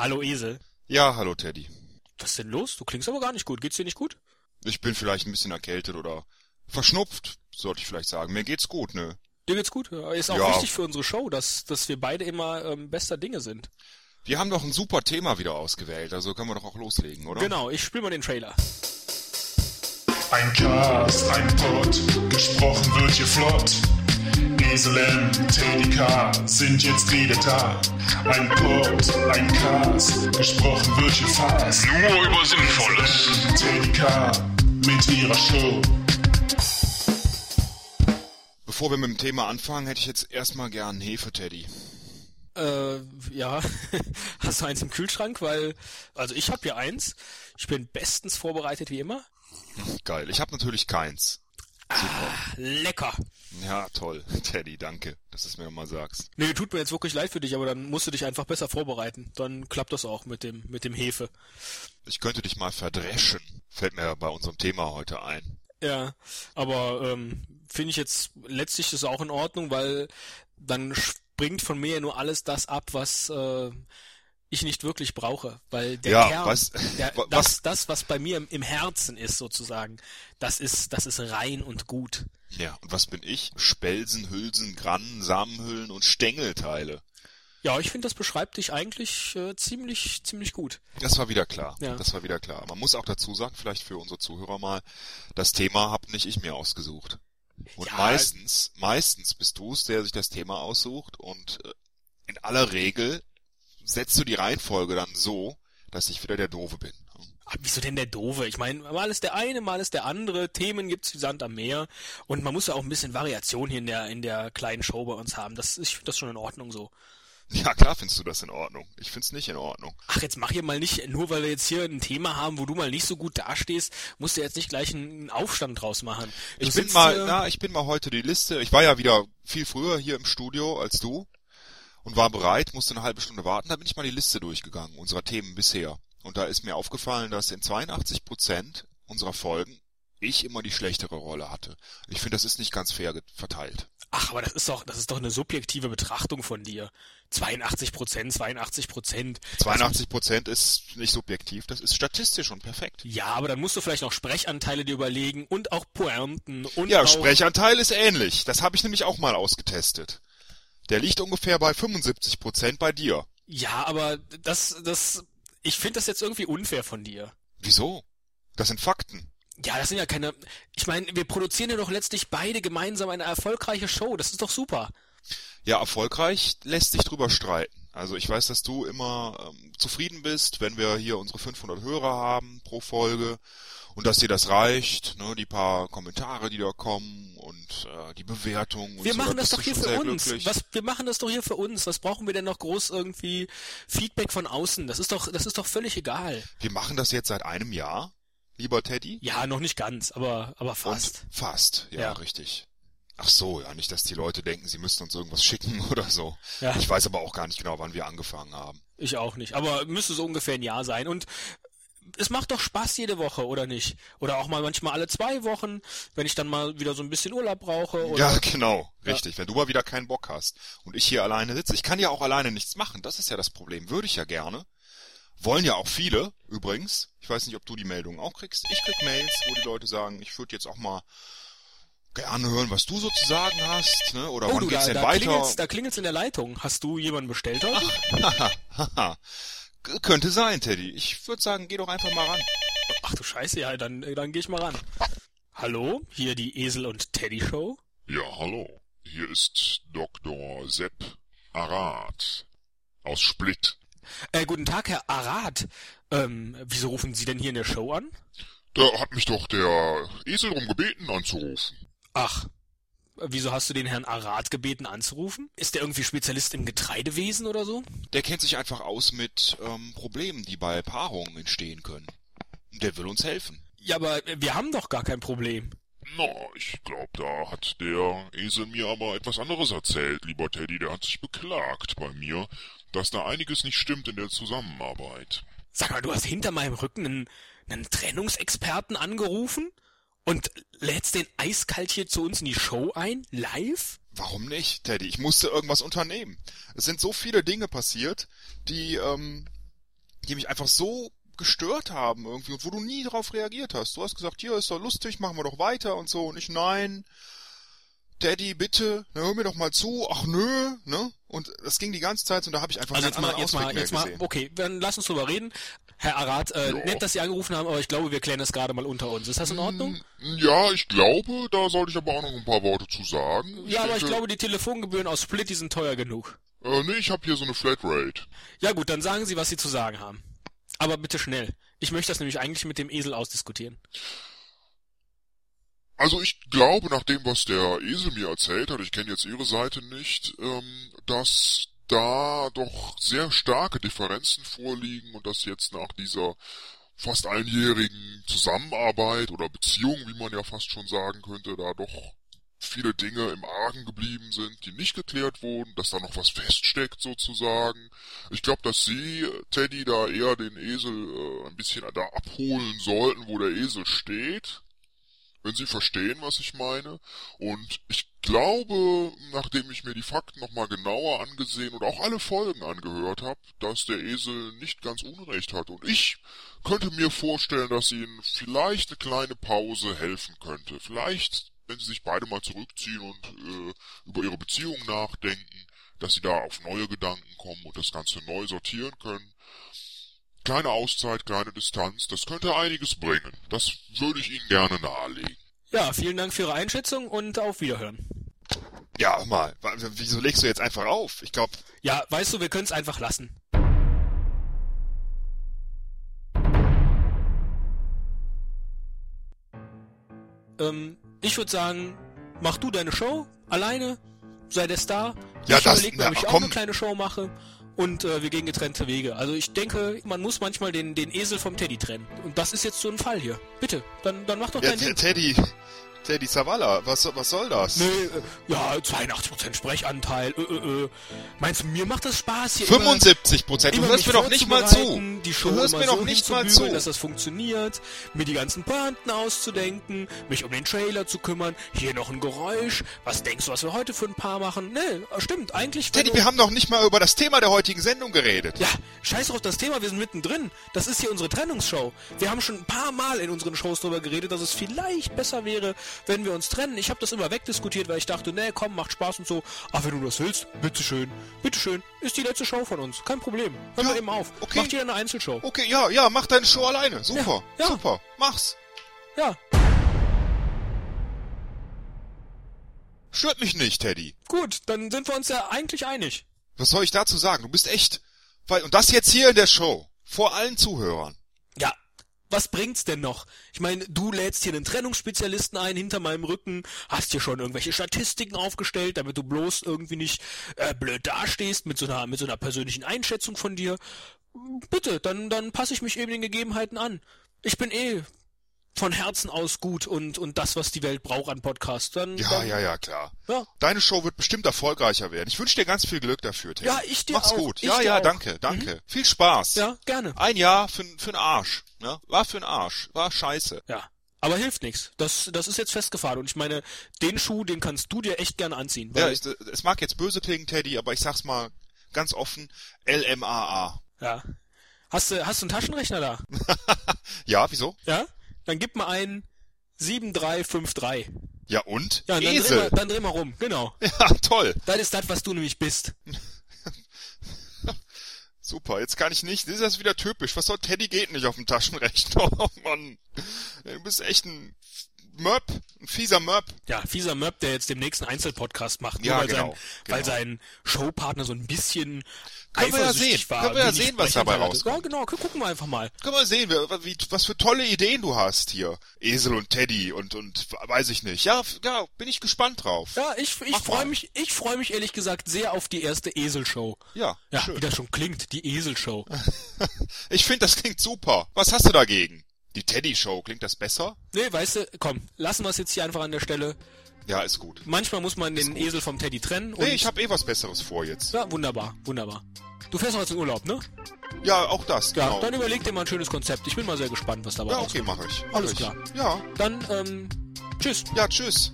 Hallo Esel. Ja, hallo Teddy. Was ist denn los? Du klingst aber gar nicht gut. Geht's dir nicht gut? Ich bin vielleicht ein bisschen erkältet oder verschnupft, sollte ich vielleicht sagen. Mir geht's gut, ne? Dir geht's gut? Ja, Ist auch Ja. wichtig für unsere Show, dass, dass wir beide immer ähm, bester Dinge sind. Wir haben doch ein super Thema wieder ausgewählt, also können wir doch auch loslegen, oder? Genau, ich spiel mal den Trailer. Ein Cast, ein Pod, gesprochen wird hier flott. Esel M, Teddy K sind jetzt wieder da. Ein Pod, ein Cast, gesprochen wird hier fast. Nur über Sinnvolles. Teddy K mit ihrer Show. Bevor wir mit dem Thema anfangen, hätte ich jetzt erstmal gern Hefe, Teddy. Äh, ja. Hast du eins im Kühlschrank? Weil, also ich habe hier eins. Ich bin bestens vorbereitet wie immer. Geil. Ich habe natürlich keins. Lecker. Ja, toll. Teddy, danke, dass du es mir mal sagst. Nee, tut mir jetzt wirklich leid für dich, aber dann musst du dich einfach besser vorbereiten. Dann klappt das auch mit dem, mit dem Hefe. Ich könnte dich mal verdreschen. Fällt mir bei unserem Thema heute ein. Ja, aber ähm, finde ich jetzt letztlich ist auch in Ordnung, weil dann springt von mir ja nur alles das ab, was äh, ich nicht wirklich brauche, weil der Ja, Kern, was- der, wa- das, was- das, was bei mir im, im Herzen ist sozusagen, das ist, das ist rein und gut. Ja, und was bin ich? Spelzen, Hülsen, Grannen, Samenhüllen und Stängelteile. Ja, ich finde, das beschreibt dich eigentlich äh, ziemlich, ziemlich gut. Das war wieder klar. Ja. Das war wieder klar. Man muss auch dazu sagen, vielleicht für unsere Zuhörer mal, das Thema hab nicht ich mir ausgesucht. Und Ja. meistens, meistens bist du es, der sich das Thema aussucht und äh, in aller Regel setzt du die Reihenfolge dann so, dass ich wieder der Doofe bin. Ah, Wieso denn der Doofe? Ich meine, mal ist der eine, mal ist der andere. Themen gibt's wie Sand am Meer. Und man muss ja auch ein bisschen Variation hier in der, in der kleinen Show bei uns haben. Das, ich finde das schon in Ordnung so. Ja, klar findest du das in Ordnung. Ich find's nicht in Ordnung. Ach, jetzt mach hier mal nicht, nur weil wir jetzt hier ein Thema haben, wo du mal nicht so gut dastehst, musst du jetzt nicht gleich einen Aufstand draus machen. Du Ich bin mal, hier- na, ich bin mal heute die Liste. Ich war ja wieder viel früher hier im Studio als du und war bereit, musste eine halbe Stunde warten. Da bin ich mal die Liste durchgegangen, unserer Themen bisher. Und da ist mir aufgefallen, dass in 82 Prozent unserer Folgen ich immer die schlechtere Rolle hatte. Ich finde, das ist nicht ganz fair verteilt. Ach, aber das ist doch, das ist doch eine subjektive Betrachtung von dir. 82 Prozent, 82 Prozent. 82 Prozent ist nicht subjektiv, das ist statistisch und perfekt. Ja, aber dann musst du vielleicht noch Sprechanteile dir überlegen und auch Pointen und Ja, auch, Sprechanteil ist ähnlich. Das habe ich nämlich auch mal ausgetestet. Der liegt ungefähr bei 75 Prozent bei dir. Ja, aber das, das, ich finde das jetzt irgendwie unfair von dir. Wieso? Das sind Fakten. Ja, das sind ja keine. Ich meine, wir produzieren ja doch letztlich beide gemeinsam eine erfolgreiche Show. Das ist doch super. Ja, erfolgreich lässt sich drüber streiten. Also ich weiß, dass du immer ähm, zufrieden bist, wenn wir hier unsere 500 Hörer haben pro Folge und dass dir das reicht, ne, die paar Kommentare, die da kommen und äh, die Bewertung. Und Wir so, machen da das doch hier für uns. glücklich. Was, wir machen das doch hier für uns. Was brauchen wir denn noch groß irgendwie Feedback von außen? Das ist doch, das ist doch völlig egal. Wir machen das jetzt seit einem Jahr, lieber Teddy. Ja, noch nicht ganz, aber, aber fast. Und fast, ja, Ja. richtig. Ach so, ja, nicht, dass die Leute denken, sie müssten uns irgendwas schicken oder so. Ja. Ich weiß aber auch gar nicht genau, wann wir angefangen haben. Ich auch nicht. Aber müsste so ungefähr ein Jahr sein. Und es macht doch Spaß jede Woche, oder nicht? Oder auch mal manchmal alle zwei Wochen, wenn ich dann mal wieder so ein bisschen Urlaub brauche. Oder Ja, genau, richtig. Wenn du mal wieder keinen Bock hast und ich hier alleine sitze, ich kann ja auch alleine nichts machen, das ist ja das Problem. Würde ich ja gerne. Wollen ja auch viele, übrigens. Ich weiß nicht, ob du die Meldungen auch kriegst. Ich krieg Mails, wo die Leute sagen, ich würde jetzt auch mal gerne hören, was du so zu sagen hast, ne? Oder Oh, wann du, geht's da, denn da weiter? klingelt's, da klingelt's in der Leitung. Hast du jemanden bestellt heute? Haha, haha. Könnte sein, Teddy. Ich würde sagen, geh doch einfach mal ran. Ach du Scheiße, ja, dann, dann geh ich mal ran. Hallo, hier die Esel und Teddy Show. Ja, hallo. Hier ist Dr. Sepp Arad aus Split. Äh, guten Tag, Herr Arad. Ähm, wieso rufen Sie denn hier in der Show an? Da hat mich doch der Esel drum gebeten anzurufen. Ach, wieso hast du den Herrn Arad gebeten anzurufen? Ist der irgendwie Spezialist im Getreidewesen oder so? Der kennt sich einfach aus mit ähm, Problemen, die bei Paarungen entstehen können. Der will uns helfen. Ja, aber wir haben doch gar kein Problem. Na, ich glaub, da hat der Esel mir aber etwas anderes erzählt, lieber Teddy. Der hat sich beklagt bei mir, dass da einiges nicht stimmt in der Zusammenarbeit. Sag mal, du hast hinter meinem Rücken einen, einen Trennungsexperten angerufen und lädst den eiskalt hier zu uns in die Show ein? Live? Warum nicht, Teddy? Ich musste irgendwas unternehmen. Es sind so viele Dinge passiert, die, ähm, die mich einfach so gestört haben irgendwie und wo du nie darauf reagiert hast. Du hast gesagt, hier ist doch lustig, machen wir doch weiter und so und ich nein. Daddy, bitte, na, hör mir doch mal zu. Ach nö, ne? Und das ging die ganze Zeit und da habe ich einfach Also jetzt mal, jetzt mal, Ausweg mehr jetzt mal, okay, dann lass uns drüber reden. Herr Arad, äh, Ja. nett, dass Sie angerufen haben, aber ich glaube, wir klären das gerade mal unter uns. Ist das in Ordnung? Hm, Ja, ich glaube, da sollte ich aber auch noch ein paar Worte zu sagen. Ja, aber ich glaube, die Telefongebühren aus Split, die sind teuer genug. Äh, nee, ich habe hier so eine Flatrate. Ja gut, dann sagen Sie, was Sie zu sagen haben. Aber bitte schnell. Ich möchte das nämlich eigentlich mit dem Esel ausdiskutieren. Also ich glaube, nach dem, was der Esel mir erzählt hat, ich kenne jetzt Ihre Seite nicht, ähm, dass da doch sehr starke Differenzen vorliegen und dass jetzt nach dieser fast einjährigen Zusammenarbeit oder Beziehung, wie man ja fast schon sagen könnte, da doch viele Dinge im Argen geblieben sind, die nicht geklärt wurden, dass da noch was feststeckt sozusagen. Ich glaube, dass Sie, Teddy, da eher den Esel äh, ein bisschen da abholen sollten, wo der Esel steht wenn Sie verstehen, was ich meine. Und ich glaube, nachdem ich mir die Fakten nochmal genauer angesehen und auch alle Folgen angehört habe, dass der Esel nicht ganz Unrecht hat. Und ich könnte mir vorstellen, dass Ihnen vielleicht eine kleine Pause helfen könnte. Vielleicht, wenn Sie sich beide mal zurückziehen und äh, über Ihre Beziehung nachdenken, dass Sie da auf neue Gedanken kommen und das Ganze neu sortieren können. Kleine Auszeit, kleine Distanz, das könnte einiges bringen. Das würde ich Ihnen gerne nahelegen. Ja, vielen Dank für Ihre Einschätzung und auf Wiederhören. Ja, mal, wieso legst du jetzt einfach auf? Ich glaube, Ja, weißt du, wir können es einfach lassen. Ähm, ich würde sagen, mach du deine Show alleine, sei der Star. Ja, ich das- überleg mir, na, ob ich auch komm. eine kleine Show mache und äh, wir gehen getrennte Wege. Also ich denke, man muss manchmal den, den Esel vom Teddy trennen. Und das ist jetzt so ein Fall hier. Bitte, dann, dann mach doch ja, dein Ding. Teddy, Teddy Zavala, was, was soll das? Nee, äh, ja, 82% Sprechanteil. Äh, äh, äh. Meinst du, mir macht das Spaß hier? 75 Prozent. Du hörst mir doch nicht mal zu. Die Show Du hörst mir so doch nicht mal zu. dass das funktioniert, mir die ganzen Pointen auszudenken, mich um den Trailer zu kümmern, hier noch ein Geräusch. Was denkst du, was wir heute für ein Paar machen? Nee, stimmt, eigentlich... Teddy, wir haben noch nicht mal über das Thema der heutigen Sendung geredet. ja, scheiß doch auf das Thema, wir sind mittendrin. Das ist hier unsere Trennungsshow. Wir haben schon ein paar Mal in unseren Shows darüber geredet, dass es vielleicht besser wäre, wenn wir uns trennen. Ich habe das immer wegdiskutiert, weil ich dachte, nee, komm, macht Spaß und so. Aber wenn du das willst, bitteschön, bitteschön, ist die letzte Show von uns. Kein Problem. Hören Ja, wir eben auf. okay. Macht jeder eine Einzelshow. Okay, ja, ja, mach deine Show alleine. Super, Ja, ja. super, mach's. Ja, Stört mich nicht, Teddy. gut, dann sind wir uns ja eigentlich einig. Was soll ich dazu sagen? Du bist echt... Weil, und das jetzt hier in der Show. Vor allen Zuhörern. Was bringt's denn noch? Ich meine, du lädst hier einen Trennungsspezialisten ein hinter meinem Rücken, hast hier schon irgendwelche Statistiken aufgestellt, damit du bloß irgendwie nicht äh, blöd dastehst mit so einer mit so einer persönlichen Einschätzung von dir. Bitte, dann dann passe ich mich eben den Gegebenheiten an. Ich bin eh von Herzen aus gut und und das, was die Welt braucht an Podcasts. Dann, Ja, dann, ja, ja, klar. ja. Deine Show wird bestimmt erfolgreicher werden. Ich wünsche dir ganz viel Glück dafür, Teddy. Ja, ich dir Mach's auch. gut. Ich ja, ja, auch. Mhm. danke, danke. Viel Spaß. Ja, gerne. Ein Jahr für, für Arsch. Ne? War für Arsch. War scheiße. Ja. Aber hilft nichts. Das, das ist jetzt festgefahren. Und ich meine, den Schuh, den kannst du dir echt gerne anziehen. Ja, ich, es mag jetzt böse klingen, Teddy, aber ich sag's mal ganz offen. LMAA. ja. Hast du, hast du einen Taschenrechner da? Ja, wieso? Ja? Dann gib mal ein 7353. Ja, und? Ja, und dann dreh, Esel. mal, dann dreh mal rum. Genau. Ja, toll. Das ist das, was du nämlich bist. Super, jetzt kann ich nicht. Das ist wieder typisch. Was soll Teddy geht nicht auf dem Taschenrechner? Oh Mann. Du bist echt ein Möb, fieser Möb. Ja, fieser Möb, der jetzt dem nächsten Einzelpodcast macht. Nur Ja, weil, genau, sein, weil genau. sein Showpartner so ein bisschen Können wir ja sehen. war. Können wir ja sehen, was dabei rauskommt. Ja, genau. gu- Gucken wir einfach mal. Können wir sehen, wie, was für tolle Ideen du hast hier. Esel und Teddy und, und weiß ich nicht. Ja, ja, bin ich gespannt drauf. Ja, ich, ich freue mich, ich freue mich ehrlich gesagt sehr auf die erste Eselshow. Ja, Ja, schön. wie das schon klingt, die Eselshow. Ich finde, das klingt super. Was hast du dagegen? Die Teddy-Show, klingt das besser? Nee, weißt du, komm, lassen wir es jetzt hier einfach an der Stelle. Ja, ist gut. Manchmal muss man den Esel vom Teddy trennen. Und Nee, ich habe eh was Besseres vor jetzt. Ja, wunderbar, wunderbar. Du fährst noch jetzt in Urlaub, ne? Ja, auch das, Ja, genau. dann überleg dir mal ein schönes Konzept. Ich bin mal sehr gespannt, was dabei Ja, rauskommt. okay, mache ich. Mach Alles ich. klar. Ja, Dann, ähm, tschüss. ja, tschüss.